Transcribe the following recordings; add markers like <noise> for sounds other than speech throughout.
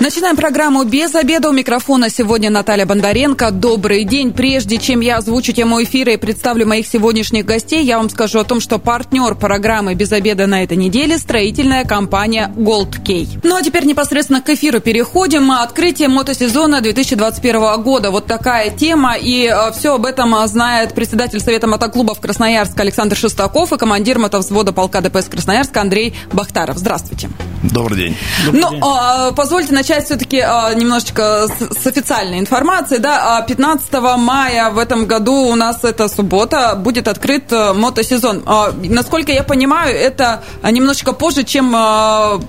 Начинаем программу «Без обеда». У микрофона сегодня Наталья Бондаренко. Добрый день. Прежде чем я озвучу тему эфира и представлю моих сегодняшних гостей, я вам скажу о том, что партнер программы «Без обеда» на этой неделе – строительная компания Gold Key. Ну а теперь непосредственно к эфиру переходим. Открытие мотосезона 2021 года. Вот такая тема. И э, все об этом знает председатель Совета мотоклубов Красноярска Александр Шестаков и командир мотовзвода полка ДПС Красноярска Андрей Бахтаров. Здравствуйте. Добрый день. Добрый ну, день. А, позвольте начать начать все-таки а, немножечко с, с официальной информации. Да, 15 а мая в этом году у нас это суббота, будет открыт э, мотосезон. А, насколько я понимаю, это немножечко позже, чем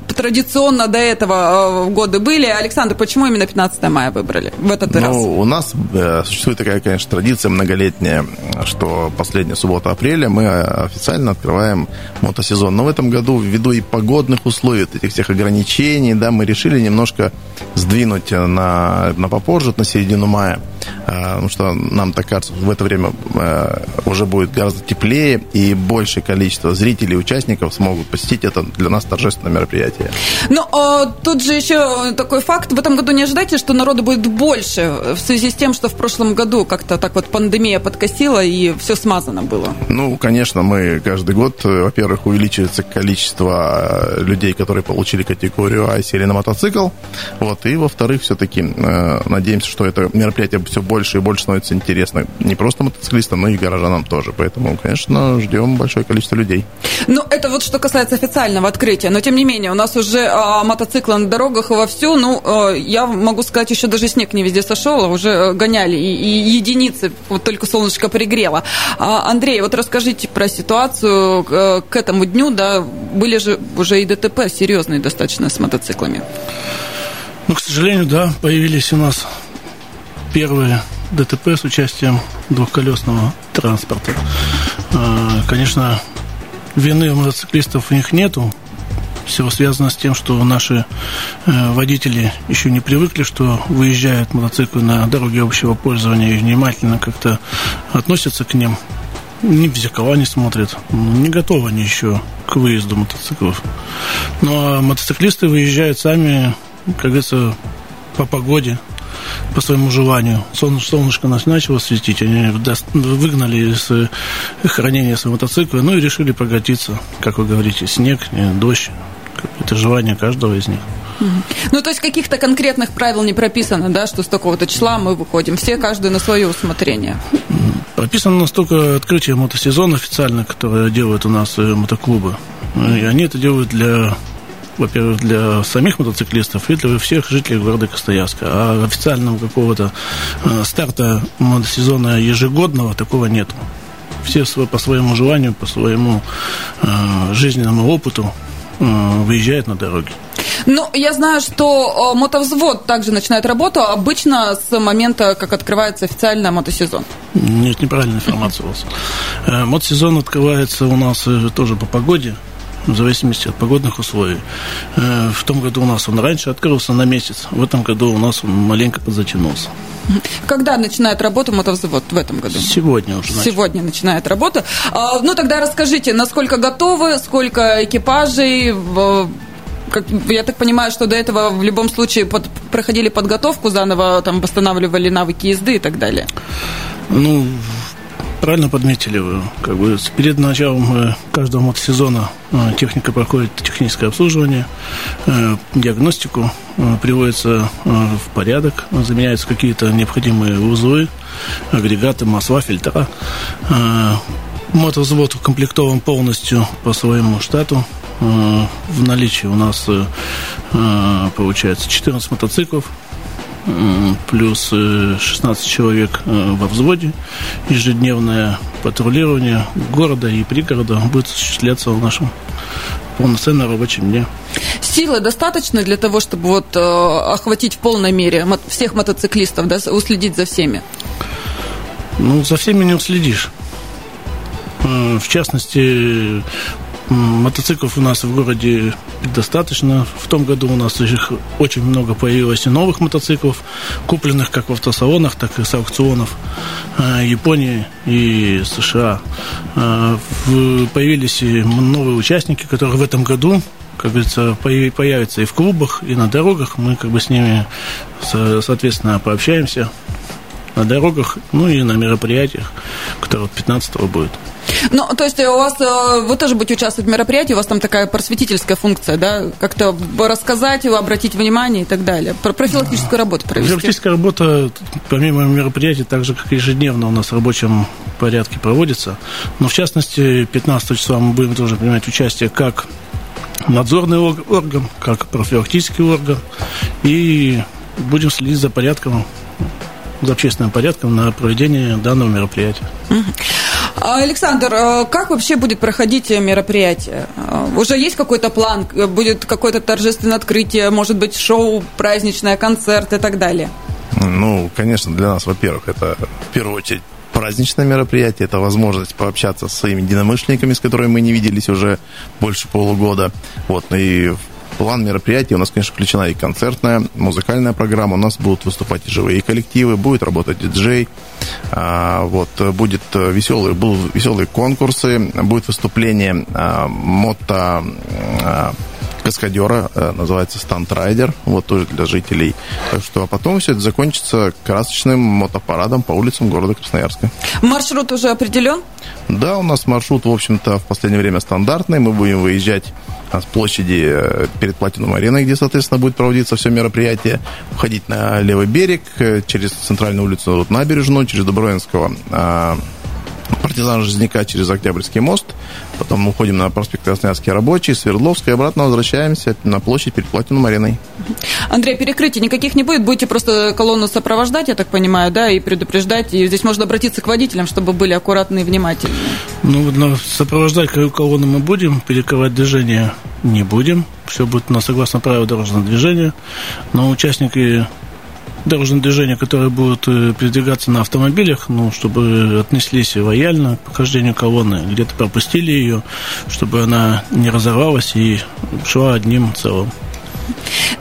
традиционно до этого годы были. Александр, почему именно 15 мая выбрали в этот ну, раз? У нас э, существует такая, конечно, традиция многолетняя, что последняя суббота апреля мы официально открываем мотосезон. Но в этом году, ввиду и погодных условий, этих всех ограничений, да, мы решили немножко сдвинуть на, на попозже, на середину мая, э, потому что нам так кажется, в это время э, уже будет гораздо теплее, и большее количество зрителей и участников смогут посетить это для нас торжественное мероприятие. Ну, а тут же еще такой факт, в этом году не ожидайте, что народу будет больше, в связи с тем, что в прошлом году как-то так вот пандемия подкосила, и все смазано было. Ну, конечно, мы каждый год, э, во-первых, увеличивается количество людей, которые получили категорию А и сели на мотоцикл, вот. И, во-вторых, все-таки э, надеемся, что это мероприятие все больше и больше становится интересно не просто мотоциклистам, но и горожанам тоже. Поэтому, конечно, ждем большое количество людей. Ну, это вот что касается официального открытия. Но, тем не менее, у нас уже а, мотоциклы на дорогах вовсю. Ну, а, я могу сказать, еще даже снег не везде сошел, а уже э, гоняли. И, и единицы, вот только солнышко пригрело. А, Андрей, вот расскажите про ситуацию к, э, к этому дню. Да, были же уже и ДТП серьезные достаточно с мотоциклами. Ну, к сожалению, да, появились у нас первые ДТП с участием двухколесного транспорта. А, конечно, вины у мотоциклистов у них нету. Все связано с тем, что наши э, водители еще не привыкли, что выезжают мотоциклы на дороге общего пользования и внимательно как-то относятся к ним. Ни в зеркала не смотрят. Не готовы они еще к выезду мотоциклов. Но ну, а мотоциклисты выезжают сами как говорится, по погоде, по своему желанию. Солнышко, нас начало светить, они выгнали из э, хранения своего мотоцикла, ну и решили прокатиться, как вы говорите, снег, э, дождь. Это желание каждого из них. Ну, то есть каких-то конкретных правил не прописано, да, что с такого-то числа мы выходим. Все, каждый на свое усмотрение. Прописано настолько открытие мотосезона официально, которое делают у нас э, мотоклубы. И они это делают для во-первых, для самих мотоциклистов и для всех жителей города Красноярска. А официального какого-то э, старта мотосезона ежегодного такого нет. Все по своему желанию, по своему э, жизненному опыту э, выезжают на дороге. Ну, я знаю, что мотовзвод также начинает работу обычно с момента, как открывается официально мотосезон. Нет, неправильная информация у вас. Мотосезон открывается у нас тоже по погоде в зависимости от погодных условий. Э, в том году у нас он раньше открылся на месяц, в этом году у нас он маленько подзатянулся. Когда начинает работу мотовзвод в этом году? Сегодня уже. Начал. Сегодня начинает работу. А, ну, тогда расскажите, насколько готовы, сколько экипажей, как, я так понимаю, что до этого в любом случае под, проходили подготовку заново, там восстанавливали навыки езды и так далее. Ну, правильно подметили вы. Как бы перед началом э, каждого мотосезона э, техника проходит техническое обслуживание, э, диагностику, приводится в порядок, заменяются какие-то необходимые узлы, агрегаты, масла, фильтра. Мотовзвод укомплектован полностью по своему штату. В наличии у нас получается 14 мотоциклов, плюс 16 э, человек э, во взводе. Ежедневное патрулирование города и пригорода будет осуществляться в нашем полноценном рабочем дне. Силы достаточно для того, чтобы вот э, охватить в полной мере всех мотоциклистов, да, уследить за всеми? Ну, за всеми не уследишь. В частности, Мотоциклов у нас в городе достаточно. В том году у нас их очень много появилось и новых мотоциклов, купленных как в автосалонах, так и с аукционов э, Японии и США. Э, появились и новые участники, которые в этом году как говорится, появятся и в клубах, и на дорогах. Мы как бы с ними, соответственно, пообщаемся на дорогах, ну и на мероприятиях, которые 15 будет. Ну, то есть у вас, э, вы тоже будете участвовать в мероприятии, у вас там такая просветительская функция, да, как-то рассказать, обратить внимание и так далее, про профилактическую работу провести. Профилактическая работа, помимо мероприятий, так же, как ежедневно у нас в рабочем порядке проводится, но в частности 15 числа мы будем тоже принимать участие как надзорный орган, как профилактический орган, и будем следить за порядком, за общественным порядком на проведение данного мероприятия. А, Александр, а как вообще будет проходить мероприятие? А, уже есть какой-то план? Будет какое-то торжественное открытие, может быть, шоу, праздничное, концерт и так далее? Ну, конечно, для нас, во-первых, это в первую очередь праздничное мероприятие, это возможность пообщаться с своими единомышленниками, с которыми мы не виделись уже больше полугода. Вот, ну и в план мероприятия у нас, конечно, включена и концертная, музыкальная программа. У нас будут выступать и живые коллективы, будет работать диджей. А, вот, будет веселые, будут веселые конкурсы, будет выступление а, мото а, каскадера, э, называется стант-райдер, вот тоже для жителей. Так что, а потом все это закончится красочным мотопарадом по улицам города Красноярска. Маршрут уже определен? Да, у нас маршрут, в общем-то, в последнее время стандартный. Мы будем выезжать с площади э, перед Платином ареной, где, соответственно, будет проводиться все мероприятие, входить на левый берег, э, через центральную улицу, вот, набережную, через Добровинского а, партизан Жизняка через Октябрьский мост, потом уходим на проспект Красноярский рабочий, Свердловский, обратно возвращаемся на площадь перед Платином ареной. Андрей, перекрытий никаких не будет, будете просто колонну сопровождать, я так понимаю, да, и предупреждать, и здесь можно обратиться к водителям, чтобы были аккуратны и внимательны. Ну, сопровождать колонну мы будем, перекрывать движение не будем, все будет на согласно правилам дорожного движения, но участники дорожное движение, которое будет э, передвигаться на автомобилях, ну, чтобы отнеслись лояльно к прохождению колонны, где-то пропустили ее, чтобы она не разорвалась и шла одним целым.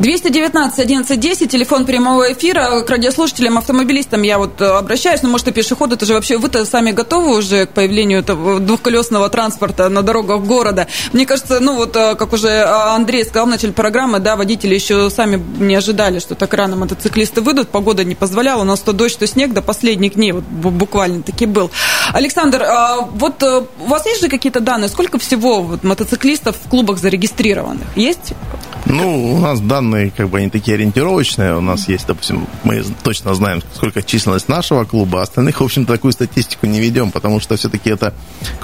219 1110, телефон прямого эфира. К радиослушателям, автомобилистам я вот э, обращаюсь, ну, может, и пешеходы, это же вообще вы-то сами готовы уже к появлению двухколесного транспорта на дорогах города? Мне кажется, ну, вот, э, как уже э, Андрей сказал в начале программы, да, водители еще сами не ожидали, что так рано мотоциклисты выйдут, погода не позволяла, у нас то дождь, то снег до последних дней вот буквально таки был. Александр, вот у вас есть же какие-то данные, сколько всего вот мотоциклистов в клубах зарегистрированных? Есть? Ну, у нас данные, как бы, они такие ориентировочные. У нас есть, допустим, мы точно знаем, сколько численность нашего клуба, а остальных, в общем такую статистику не ведем, потому что все-таки это...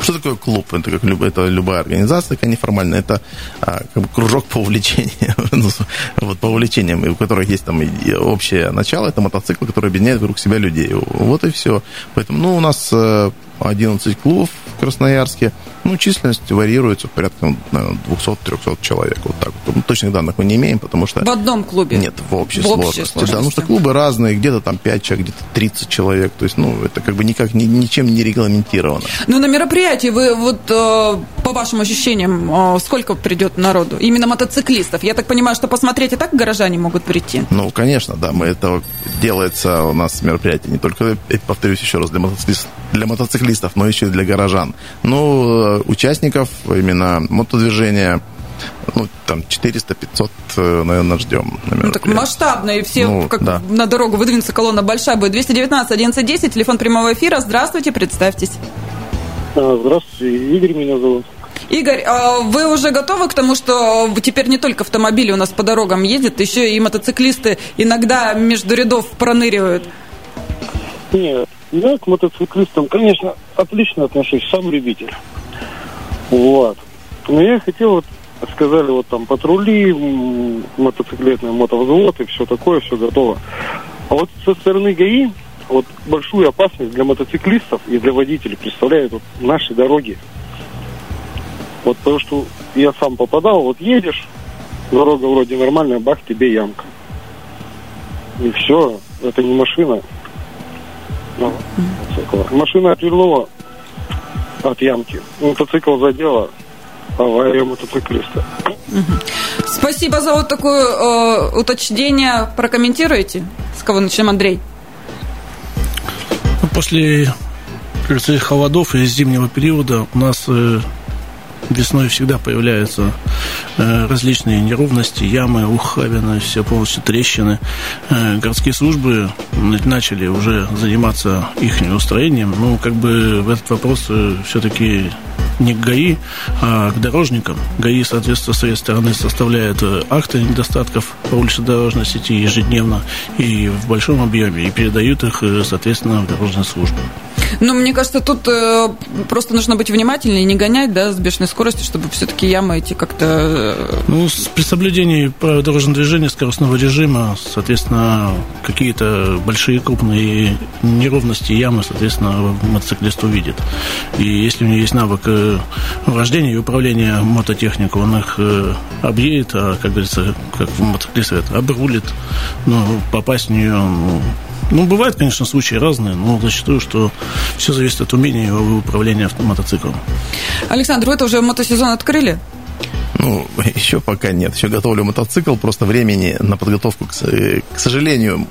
Что такое клуб? Это, как, это любая организация такая неформальная. Это а, как бы, кружок по увлечениям, <laughs> ну, вот, по увлечениям, у которых есть там общее начало, это мотоцикл, который объединяет вокруг себя людей. Вот и все. Поэтому, ну, у нас э, 11 клубов в Красноярске. Ну, численность варьируется порядка 200-300 человек. Вот так вот. Ну, точных данных мы не имеем, потому что... В одном клубе? Нет, в общей, в общей сложности. сложности. Да, ну что клубы разные, где-то там 5 человек, где-то 30 человек. То есть, ну, это как бы никак ни, ничем не регламентировано. Ну, на мероприятии вы вот э, по вашим ощущениям, э, сколько придет народу? Именно мотоциклистов. Я так понимаю, что посмотреть и так горожане могут прийти? Ну, конечно, да. Мы это делается у нас мероприятие не только, повторюсь еще раз, для мотоциклистов, для мотоциклистов, но еще и для горожан. Ну, участников именно мотодвижения ну, там 400-500, э, наверное, ждем. Ну, так масштабно, и все ну, как да. на дорогу выдвинется колонна большая будет. 219 1110, телефон прямого эфира. Здравствуйте, представьтесь. А, здравствуйте, Игорь меня зовут. Игорь, а вы уже готовы к тому, что теперь не только автомобили у нас по дорогам ездят, еще и мотоциклисты иногда между рядов проныривают? Нет, я к мотоциклистам, конечно, отлично отношусь, сам любитель. Вот. Но я хотел вот сказали, вот там патрули, мотоциклетный мотовзвод и все такое, все готово. А вот со стороны ГАИ вот большую опасность для мотоциклистов и для водителей представляют вот наши дороги. Вот потому что я сам попадал, вот едешь, дорога вроде нормальная, бах, тебе ямка. И все, это не машина. Ну, Машина отвернула от ямки. Мотоцикл задела, авария мотоциклиста. Спасибо за вот такое э, уточнение. Прокомментируете? С кого начнем, Андрей? Ну, после холодов и зимнего периода у нас э, весной всегда появляются э, различные неровности, ямы, ухабины, все полностью трещины. Э, городские службы начали уже заниматься их устроением. Ну, как бы в этот вопрос э, все-таки не к ГАИ, а к дорожникам. ГАИ, соответственно, с своей стороны составляет акты недостатков по улично-дорожной сети ежедневно и в большом объеме, и передают их, соответственно, в дорожные службы. Ну, мне кажется, тут э, просто нужно быть внимательнее, не гонять, да, с бешеной скоростью, чтобы все-таки ямы эти как-то... Э, ну, при соблюдении правил дорожного движения, скоростного режима, соответственно, какие-то большие крупные неровности ямы, соответственно, мотоциклист увидит. И если у него есть навык э, вождения и управления мототехникой, он их э, объедет, а, как говорится, как в мотоциклисте, обрулит, ну, попасть в нее, ну, ну, бывают, конечно, случаи разные, но зачастую, что все зависит от умения и управления мотоциклом. Александр, вы это уже мотосезон открыли? Ну, <laughs> еще пока нет. Еще готовлю мотоцикл, просто времени на подготовку, к, к сожалению,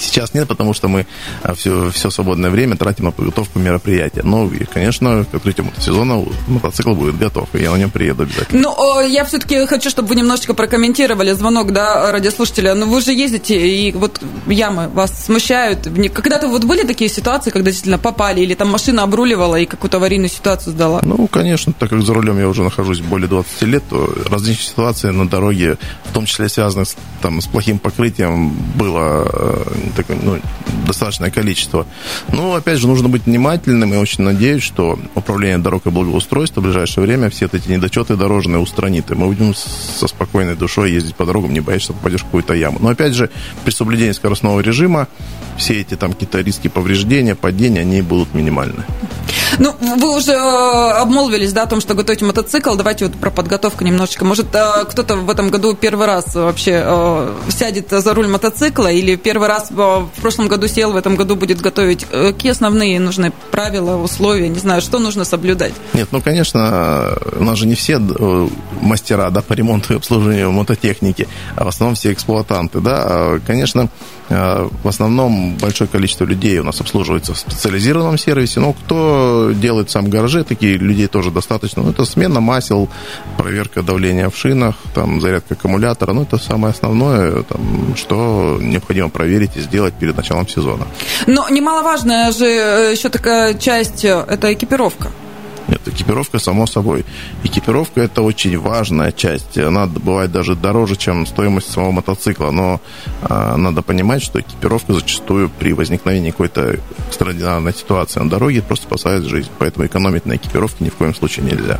сейчас нет, потому что мы все, а, все свободное время тратим на подготовку мероприятия. Но, и, конечно, к открытию мотосезона мотоцикл будет готов, и я на нем приеду обязательно. Ну, я все-таки хочу, чтобы вы немножечко прокомментировали звонок, да, радиослушателя. Ну, вы же ездите, и вот ямы вас смущают. Когда-то вот были такие ситуации, когда действительно попали, или там машина обруливала и какую-то аварийную ситуацию сдала? Ну, конечно, так как за рулем я уже нахожусь более 20 лет, то различные ситуации на дороге, в том числе связанные с, там, с плохим покрытием, было э, такое, ну, достаточное количество. Но, опять же, нужно быть внимательным и очень надеюсь, что управление дорог и благоустройства в ближайшее время все эти недочеты дорожные устранит, и мы будем со спокойной душой ездить по дорогам, не боясь, что попадешь в какую-то яму. Но, опять же, при соблюдении скоростного режима все эти там какие-то риски повреждения, падения, они будут минимальны. Ну, вы уже э, обмолвились, да, о том, что готовите мотоцикл. Давайте вот про подготовку немножечко. Может, э, кто-то в этом году первый раз вообще э, сядет за руль мотоцикла или первый раз в прошлом году сел, в этом году будет готовить? Какие основные нужны правила, условия? Не знаю, что нужно соблюдать? Нет, ну, конечно, у нас же не все мастера, да, по ремонту и обслуживанию мототехники, а в основном все эксплуатанты, да. А, конечно, в основном большое количество людей у нас обслуживается в специализированном сервисе, но кто делает сам гараже, такие людей тоже достаточно. Ну, это смена масел, проверка давления в шинах, там, зарядка аккумулятора. Ну, это самое основное, там, что необходимо проверить и сделать перед началом сезона. Но немаловажная же э, еще такая часть э, – это экипировка. Экипировка, само собой. Экипировка – это очень важная часть. Она бывает даже дороже, чем стоимость самого мотоцикла. Но э, надо понимать, что экипировка зачастую при возникновении какой-то экстраординарной ситуации на дороге просто спасает жизнь. Поэтому экономить на экипировке ни в коем случае нельзя.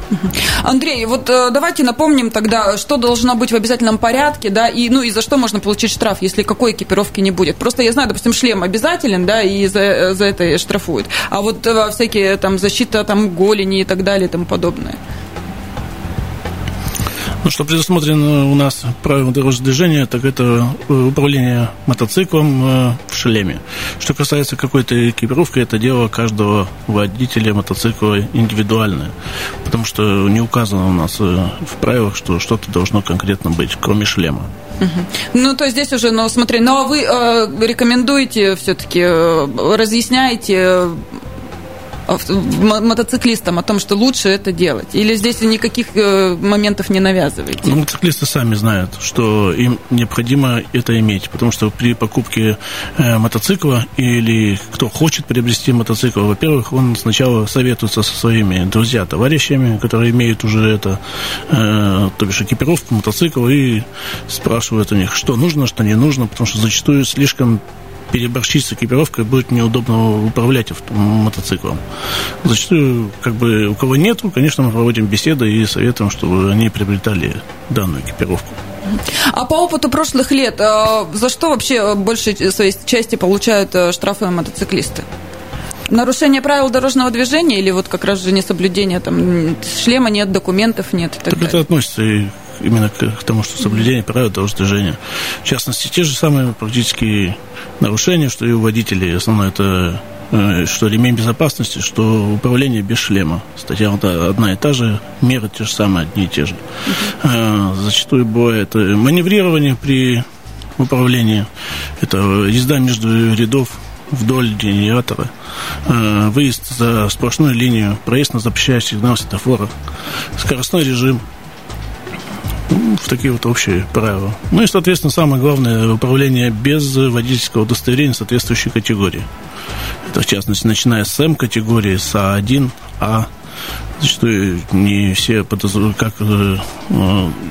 Андрей, вот э, давайте напомним тогда, что должно быть в обязательном порядке, да, и, ну, и за что можно получить штраф, если какой экипировки не будет. Просто я знаю, допустим, шлем обязателен, да, и за, э, за это штрафуют. А вот э, всякие там защита там голени, и так далее и тому подобное. Ну, что предусмотрено у нас правилом дорожного движения, так это э, управление мотоциклом э, в шлеме. Что касается какой-то экипировки, это дело каждого водителя мотоцикла индивидуальное, потому что не указано у нас э, в правилах, что что-то должно конкретно быть, кроме шлема. Ну, то здесь уже, ну, смотри, ну, а вы э, рекомендуете все-таки, э, разъясняете мотоциклистам о том, что лучше это делать? Или здесь никаких э, моментов не навязываете? Ну, мотоциклисты сами знают, что им необходимо это иметь, потому что при покупке э, мотоцикла или кто хочет приобрести мотоцикл, во-первых, он сначала советуется со своими друзьями, товарищами, которые имеют уже это, э, то бишь экипировку мотоцикла, и спрашивают у них, что нужно, что не нужно, потому что зачастую слишком переборщить с экипировкой, будет неудобно управлять мотоциклом. Зачастую, как бы, у кого нету, конечно, мы проводим беседы и советуем, чтобы они приобретали данную экипировку. А по опыту прошлых лет, а, за что вообще большей своей части получают э, штрафы мотоциклисты? Нарушение правил дорожного движения или вот как раз же несоблюдение, там, шлема нет, документов нет и так, так далее? это относится и именно к тому, что соблюдение правил дорожного движения. В частности, те же самые практически нарушения, что и у водителей. Основное это э, что ремень безопасности, что управление без шлема. Статья одна и та же, меры те же самые, одни и те же. Э, зачастую бывает маневрирование при управлении, это езда между рядов вдоль генератора, выезд за сплошную линию, проезд на запрещающий сигнал светофора, скоростной режим – в такие вот общие правила. Ну и, соответственно, самое главное, управление без водительского удостоверения соответствующей категории. Это, в частности, начиная с М-категории, с А1, А. Зачастую не все подозревают, как э,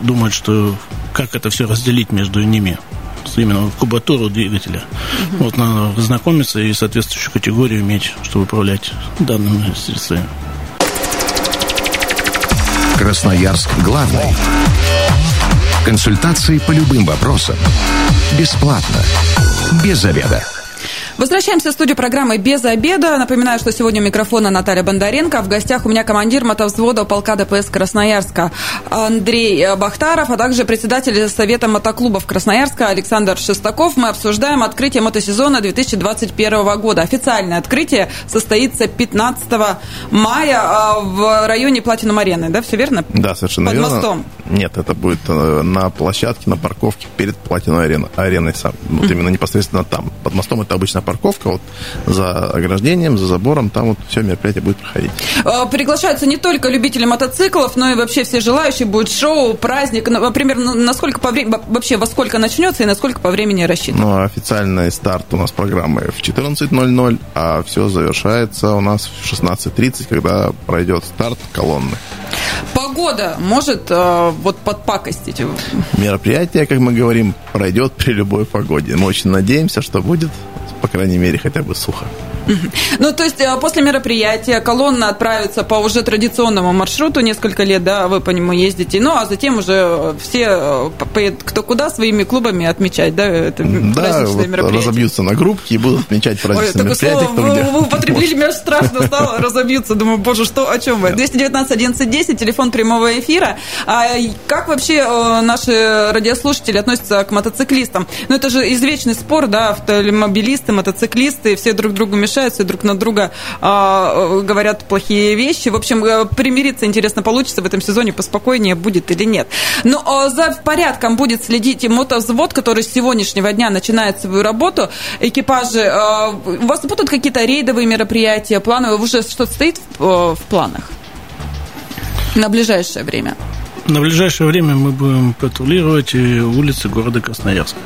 думают, что как это все разделить между ними именно кубатуру двигателя. Mm-hmm. Вот надо знакомиться и соответствующую категорию иметь, чтобы управлять данными средствами. Красноярск главный. Консультации по любым вопросам. Бесплатно. Без заведа. Возвращаемся в студию программы «Без обеда». Напоминаю, что сегодня у микрофона Наталья Бондаренко. В гостях у меня командир мотовзвода полка ДПС Красноярска Андрей Бахтаров, а также председатель Совета мотоклубов Красноярска Александр Шестаков. Мы обсуждаем открытие мотосезона 2021 года. Официальное открытие состоится 15 мая а, в районе Платинум Арены, да, все верно? Да, совершенно Под верно. мостом. Нет, это будет э, на площадке, на парковке перед Платиной ареной, ареной сам. Вот именно непосредственно там. Под мостом это обычно парковка, вот за ограждением, за забором, там вот все мероприятие будет проходить. А, приглашаются не только любители мотоциклов, но и вообще все желающие. Будет шоу, праздник. Например, насколько по времени, вообще во сколько начнется и насколько по времени рассчитан? Ну, официальный старт у нас программы в 14.00, а все завершается у нас в 16.30, когда пройдет старт колонны. Погода может э, вот подпакостить? Мероприятие, как мы говорим, пройдет при любой погоде. Мы очень надеемся, что будет, по крайней мере, хотя бы сухо. Ну, то есть э, после мероприятия колонна отправится по уже традиционному маршруту, несколько лет, да, вы по нему ездите, ну, а затем уже все, э, кто куда, своими клубами отмечать, да, это да, вот разобьются на группки и будут отмечать праздничные мероприятия. Слово, вы, вы употребили, мне страшно стало, <laughs> разобьются, думаю, боже, что, о чем вы? 219 11 10, телефон прямого эфира. А как вообще э, наши радиослушатели относятся к мотоциклистам? Ну, это же извечный спор, да, автомобилисты, мотоциклисты, все друг другу мешают обижаются друг на друга, а, говорят плохие вещи. В общем, э, примириться, интересно, получится в этом сезоне, поспокойнее будет или нет. Но а, за порядком будет следить и мотовзвод, который с сегодняшнего дня начинает свою работу. Экипажи, а, у вас будут какие-то рейдовые мероприятия, плановые? Уже что-то стоит в, э, в планах на ближайшее время? На ближайшее время мы будем патрулировать улицы города Красноярска.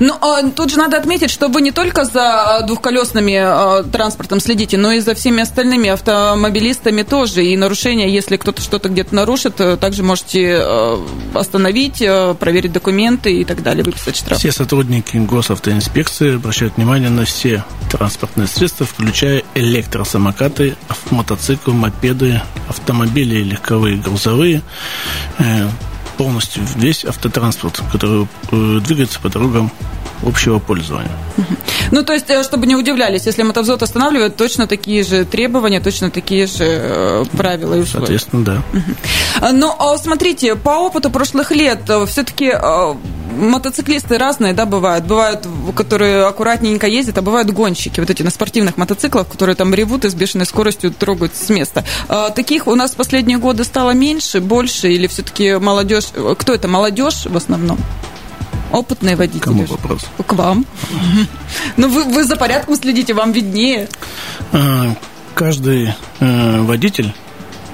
Ну, а, тут же надо отметить, что вы не только за а, двухколесными а, транспортом следите, но и за всеми остальными автомобилистами тоже. И нарушения, если кто-то что-то где-то нарушит, э, также можете остановить, э, проверить документы и так далее, выписать штраф. Все сотрудники госавтоинспекции обращают внимание на все транспортные средства, включая электросамокаты, мотоциклы, мопеды, автомобили легковые, грузовые, Э, полностью весь автотранспорт, который э, двигается по дорогам общего пользования. Ну, то есть, э, чтобы не удивлялись, если мотовзвод останавливает, точно такие же требования, точно такие же правила и условия. Соответственно, да. А смотрите, по опыту прошлых лет все-таки мотоциклисты разные, да, бывают. Бывают, которые аккуратненько ездят, а бывают гонщики, вот эти на спортивных мотоциклах, которые там ревут и с бешеной скоростью трогают с места. А, таких у нас в последние годы стало меньше, больше, или все-таки молодежь... Кто это, молодежь в основном? Опытные водители. Кому вопрос? К вам. <laughs> Ну, вы, вы за порядком следите, вам виднее. А, каждый э, водитель,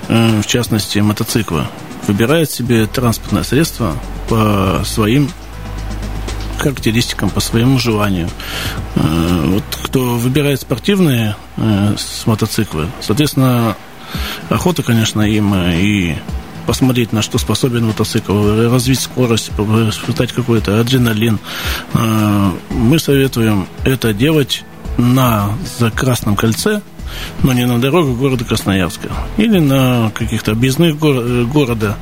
э, в частности мотоцикла, выбирает себе транспортное средство по своим характеристикам, по своему желанию. Э, вот кто выбирает спортивные э, с мотоциклы, соответственно, охота, конечно, им э, и посмотреть, на что способен мотоцикл, развить скорость, испытать какой-то адреналин. Мы советуем это делать на Красном кольце – но не на дорогах города Красноярска. Или на каких-то объездных гор- города,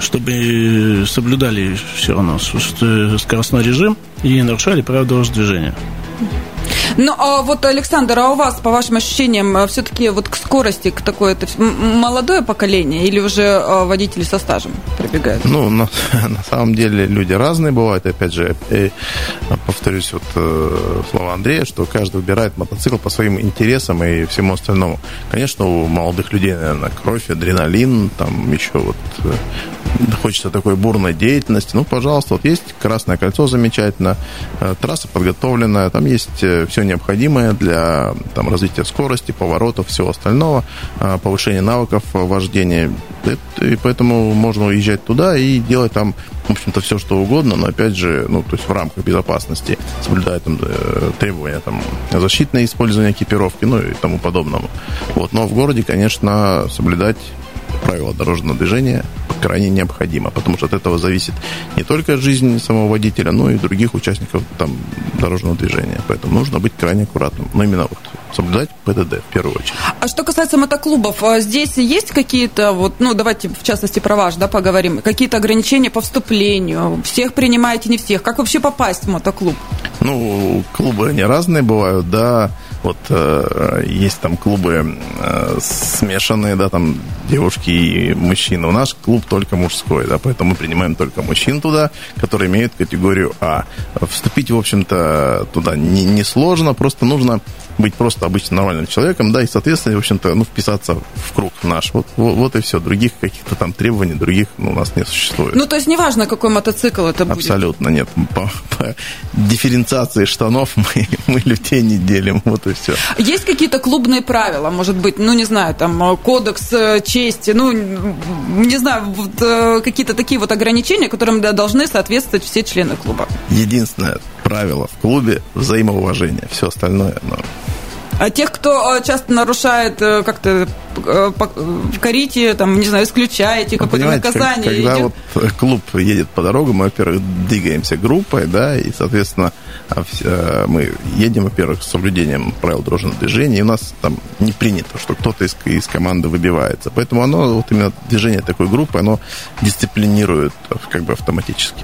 чтобы соблюдали все равно скоростной режим и нарушали правила дорожного движения. Ну, а вот, Александр, а у вас, по вашим ощущениям, э, все-таки вот к скорости, к такой, это молодое поколение или уже э, водители со стажем прибегают? Ну, на, <laughs> на самом деле люди разные бывают. Опять же, и, повторюсь, вот э, слова Андрея, что каждый выбирает мотоцикл по своим интересам и всему остальному. Конечно, у молодых людей, наверное, кровь, адреналин, там еще вот хочется такой бурной деятельности. Ну, пожалуйста, вот есть Красное кольцо замечательно, трасса подготовленная, там есть все необходимое для там, развития скорости, поворотов, всего остального, а, повышения навыков вождения. И поэтому можно уезжать туда и делать там, в общем-то, все, что угодно, но, опять же, ну, то есть в рамках безопасности, соблюдая там э, требования там, защитное использование экипировки, ну и тому подобному. Вот. Но в городе, конечно, соблюдать правила дорожного движения крайне необходимо, потому что от этого зависит не только жизнь самого водителя, но и других участников там, дорожного движения. Поэтому нужно быть крайне аккуратным. Но именно вот соблюдать ПДД в первую очередь. А что касается мотоклубов, а здесь есть какие-то, вот, ну, давайте в частности про ваш, да, поговорим, какие-то ограничения по вступлению? Всех принимаете, не всех? Как вообще попасть в мотоклуб? Ну, клубы они разные бывают, да. Вот э, есть там клубы э, смешанные, да, там девушки и мужчины. У нас клуб только мужской, да, поэтому мы принимаем только мужчин туда, которые имеют категорию А. Вступить, в общем-то, туда не, не сложно, просто нужно быть просто обычным нормальным человеком, да, и, соответственно, в общем-то, ну, вписаться в круг наш. Вот, вот, вот и все. Других каких-то там требований, других ну, у нас не существует. Ну, то есть неважно, какой мотоцикл это будет? Абсолютно нет. По, по дифференциации штанов <laughs> мы, мы людей не делим, вот и все. Есть какие-то клубные правила, может быть, ну, не знаю, там, кодекс э, чести, ну, не знаю, вот, э, какие-то такие вот ограничения, которым должны соответствовать все члены клуба? Единственное правило в клубе – взаимоуважение. Все остальное, ну, а тех, кто э, часто нарушает э, как-то э, корите, там, не знаю, исключаете, какое-то наказание. Когда идет... вот клуб едет по дорогам, мы, во-первых, двигаемся группой, да, и, соответственно, а мы едем, во-первых, с соблюдением правил дорожного движения, и у нас там не принято, что кто-то из, из команды выбивается. Поэтому оно, вот именно движение такой группы, оно дисциплинирует как бы автоматически.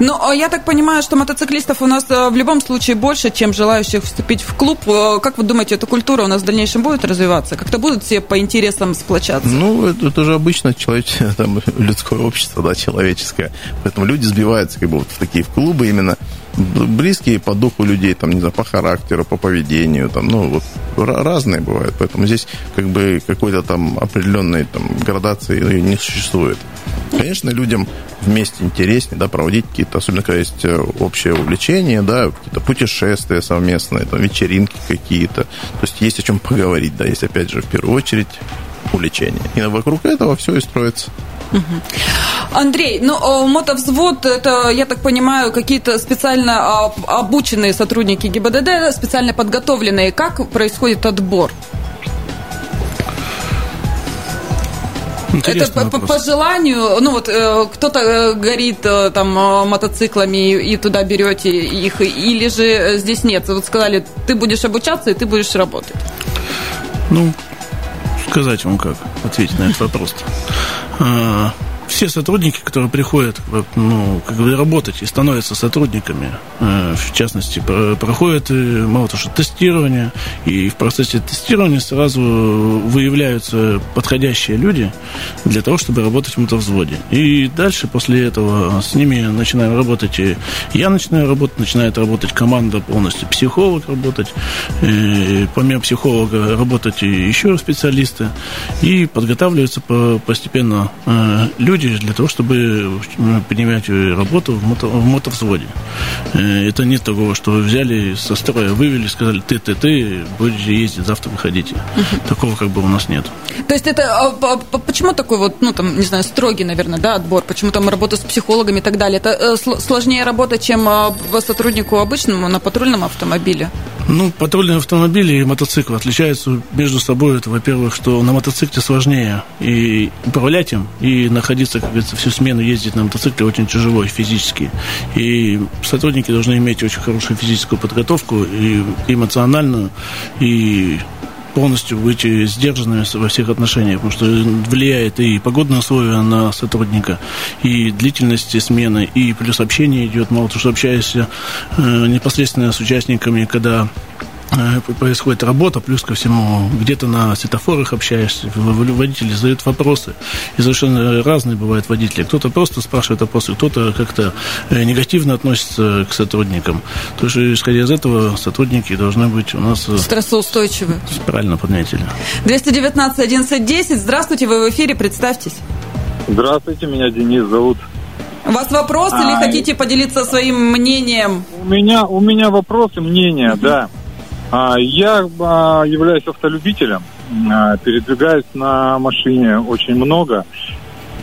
Ну, я так понимаю, что мотоциклистов у нас э, в любом случае больше, чем желающих вступить в клуб. Э, как вы думаете, эта культура у нас в дальнейшем будет развиваться? Как-то будут все по интересам сплочаться? Ну, это, это же обычно человек, <laughs> там, людское общество, да, человеческое. Поэтому люди сбиваются как бы вот в такие в клубы именно близкие по духу людей, там, не знаю, по характеру, по поведению, там, ну, вот разные бывают. Поэтому здесь как бы какой-то там определенной там градации не существует. Конечно, людям вместе интереснее, да, проводить какие-то, особенно когда есть э, общее увлечение, да, какие-то путешествия совместные, там, вечеринки какие-то. То есть есть о чем поговорить, да, есть, опять же, в первую очередь увлечение. И вокруг этого все и строится. Андрей, ну, мотовзвод, это, я так понимаю, какие-то специально а, обученные сотрудники ГИБДД, специально подготовленные. Как происходит отбор? Интересный это по, по желанию, ну вот э, кто-то э, горит э, там мотоциклами и, и туда берете их, или же здесь нет. Вот сказали, ты будешь обучаться и ты будешь работать. Ну, сказать вам как ответить на этот вопрос. А, все сотрудники, которые приходят ну, как бы работать и становятся сотрудниками, э, в частности, проходят э, мало того, что тестирование, и в процессе тестирования сразу выявляются подходящие люди для того, чтобы работать в мотовзводе. И дальше после этого с ними начинаем работать, и я начинаю работать, начинает работать команда полностью, психолог работать, и помимо психолога работать еще специалисты, и подготавливаются постепенно э, люди, люди для того, чтобы принимать работу в, мото, в мотовзводе. Э, это нет такого, что взяли со строя, вывели, сказали, ты, ты, ты, будете ездить, завтра выходите. Угу. Такого как бы у нас нет. То есть это а, почему такой вот, ну там, не знаю, строгий, наверное, да, отбор? Почему там работа с психологами и так далее? Это э, сложнее работа, чем а, сотруднику обычному на патрульном автомобиле? Ну, патрульные автомобили и мотоциклы отличаются между собой. Это, во-первых, что на мотоцикле сложнее и управлять им, и находиться, как говорится, всю смену ездить на мотоцикле очень тяжело физически. И сотрудники должны иметь очень хорошую физическую подготовку, и эмоциональную, и полностью быть сдержанными во всех отношениях, потому что влияет и погодные условия на сотрудника, и длительность смены, и плюс общение идет, мало того, что общаешься э, непосредственно с участниками, когда происходит работа, плюс ко всему где-то на светофорах общаешься, водители задают вопросы. И совершенно разные бывают водители. Кто-то просто спрашивает вопросы, кто-то как-то э, негативно относится к сотрудникам. То есть, исходя из этого, сотрудники должны быть у нас... Э, Стрессоустойчивы. Правильно подметили. 219 11 Здравствуйте, вы в эфире, представьтесь. Здравствуйте, меня Денис зовут. У вас вопрос а, или хотите поделиться своим мнением? У меня, у меня вопрос и мнение, да. А, я а, являюсь автолюбителем, а, передвигаюсь на машине очень много.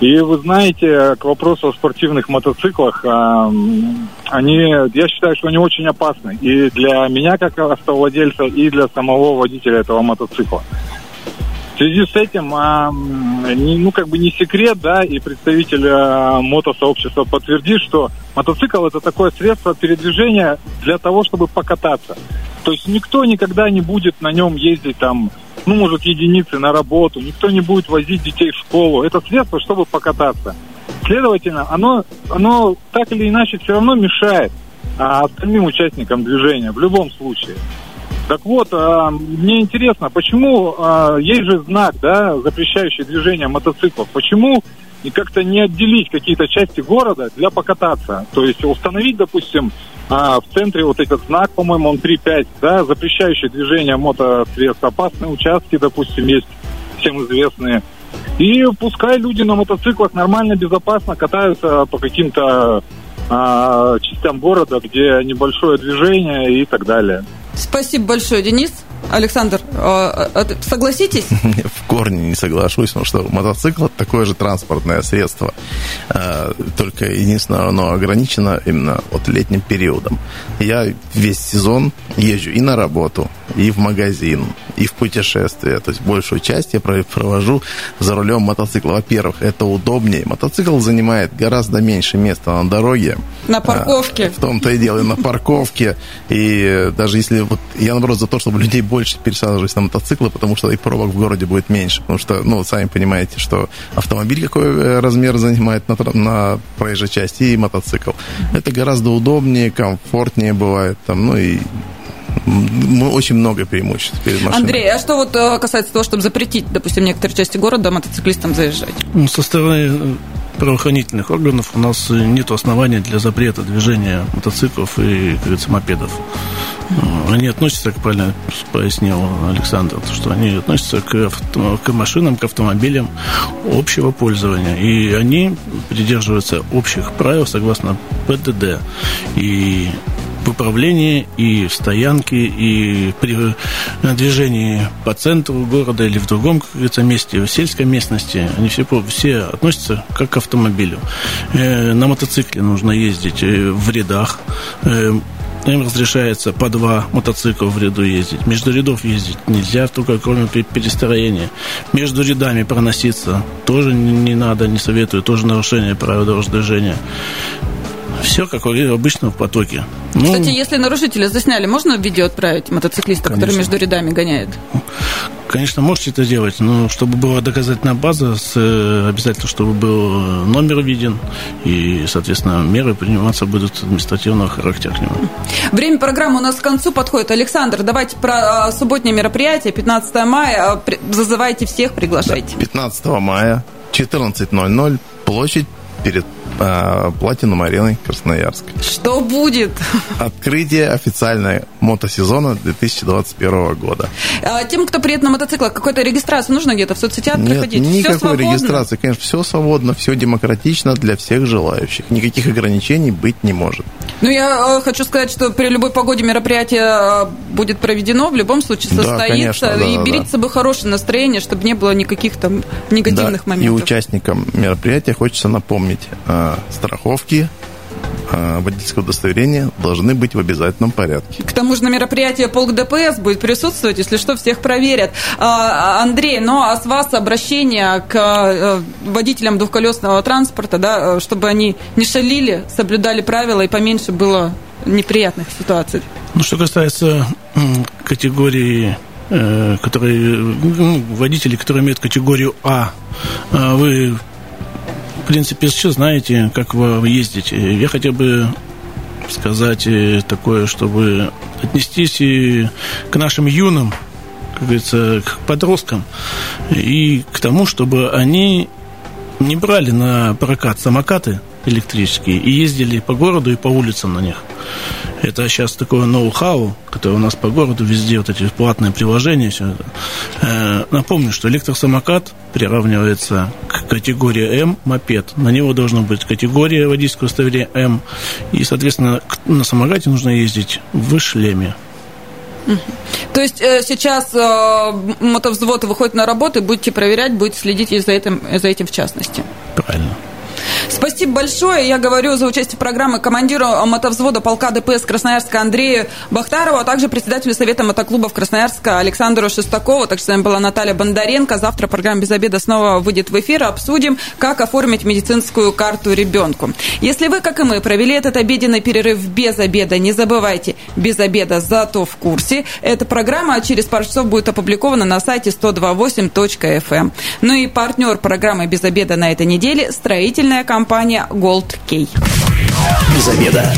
И вы знаете, к вопросу о спортивных мотоциклах, они, я считаю, что они очень опасны и для меня как автовладельца, и для самого водителя этого мотоцикла. Связи с этим, ну, как бы не секрет, да, и представитель мотосообщества подтвердит, что мотоцикл это такое средство передвижения для того, чтобы покататься. То есть никто никогда не будет на нем ездить там, ну, может, единицы на работу, никто не будет возить детей в школу. Это средство, чтобы покататься. Следовательно, оно, оно так или иначе все равно мешает а, остальным участникам движения в любом случае. Так вот, а, мне интересно, почему а, есть же знак, да, запрещающий движение мотоциклов, почему и как-то не отделить какие-то части города для покататься. То есть установить, допустим, а, в центре вот этот знак, по-моему, он 3.5, да, запрещающий движение мотосредств. Опасные участки, допустим, есть всем известные. И пускай люди на мотоциклах нормально, безопасно катаются по каким-то частям города, где небольшое движение и так далее. Спасибо большое, Денис. Александр, а, а, согласитесь? <laughs> В корне не соглашусь, потому что мотоцикл это такое же транспортное средство. А, только единственное, оно ограничено именно от летним периодом. Я весь сезон езжу и на работу, и в магазин, и в путешествие. То есть большую часть я провожу за рулем мотоцикла. Во-первых, это удобнее. Мотоцикл занимает гораздо меньше места на дороге. На парковке. В том-то и дело, на парковке. И даже если... Вот я, наоборот, за то, чтобы людей больше пересаживались на мотоциклы, потому что и пробок в городе будет меньше. Потому что, ну, сами понимаете, что автомобиль какой э, размер занимает на, на проезжей части и мотоцикл. Это гораздо удобнее, комфортнее бывает. Там, ну и очень много преимуществ перед машиной. Андрей, а что вот э, касается того, чтобы запретить, допустим, некоторые части города мотоциклистам заезжать? Ну, со стороны э, правоохранительных органов у нас нет оснований для запрета движения мотоциклов и, как говорится, мопедов. Они относятся, как правильно пояснил Александр, что они относятся к, авто, к машинам, к автомобилям общего пользования. И они придерживаются общих правил согласно ПДД. И в управлении, и в стоянке, и при движении по центру города или в другом, как говорится, месте, в сельской местности, они все, все относятся как к автомобилю. Э, на мотоцикле нужно ездить э, в рядах, э, им разрешается по два мотоцикла в ряду ездить. Между рядов ездить нельзя, только кроме перестроения. Между рядами проноситься тоже не надо, не советую. Тоже нарушение правил дорожного движения. Все как обычно в потоке. Ну, Кстати, если нарушителя засняли, можно видео отправить мотоциклиста, конечно. который между рядами гоняет? Конечно, можете это делать, но чтобы была доказательная база, с, э, обязательно, чтобы был номер виден, и, соответственно, меры приниматься будут административного характера к нему. Время программы у нас к концу подходит. Александр, давайте про а, субботнее мероприятие, 15 мая. Зазывайте всех, приглашайте. 15 мая, 14.00, площадь перед э, Платинум ареной Красноярск. Что будет? Открытие официального мотосезона 2021 года. А, тем, кто приедет на мотоциклах, какой-то регистрацию нужно где-то в соцсетях Нет, проходить? никакой регистрации. Конечно, все свободно, все демократично для всех желающих. Никаких ограничений быть не может. Ну, я э, хочу сказать, что при любой погоде мероприятие э, будет проведено, в любом случае состоится. Да, конечно, да, и да, берите да. с собой хорошее настроение, чтобы не было никаких там негативных да, моментов. И участникам мероприятия хочется напомнить, э, страховки, водительское удостоверение должны быть в обязательном порядке. К тому же на мероприятии полк ДПС будет присутствовать, если что, всех проверят. А, Андрей, ну а с вас обращение к водителям двухколесного транспорта, да, чтобы они не шалили, соблюдали правила и поменьше было неприятных ситуаций. Ну, что касается категории э, которые, ну, водители, которые имеют категорию А, а вы, в принципе, сейчас знаете, как вы ездите. Я хотел бы сказать э, такое, чтобы отнестись и к нашим юным, как говорится, к подросткам и к тому, чтобы они не брали на прокат самокаты электрические и ездили по городу и по улицам на них. Это сейчас такое ноу-хау, которое у нас по городу везде, вот эти платные приложения, все это. Э, напомню, что электросамокат приравнивается к категории М мопед. На него должна быть категория водительского удостоверения М. И, соответственно, на самокате нужно ездить в шлеме. То есть э, сейчас э, мотовзвод выходит на работу, и будете проверять, будете следить за этим, за этим в частности. Правильно. Спасибо большое. Я говорю за участие в программе командиру мотовзвода полка ДПС Красноярска Андрею Бахтарову, а также председателю Совета мотоклубов Красноярска Александру Шестакову. Так что с вами была Наталья Бондаренко. Завтра программа «Без обеда» снова выйдет в эфир. Обсудим, как оформить медицинскую карту ребенку. Если вы, как и мы, провели этот обеденный перерыв без обеда, не забывайте, без обеда зато в курсе. Эта программа через пару часов будет опубликована на сайте 128.fm. Эм. Ну и партнер программы «Без обеда» на этой неделе – строительная компания Gold Key. Без обеда.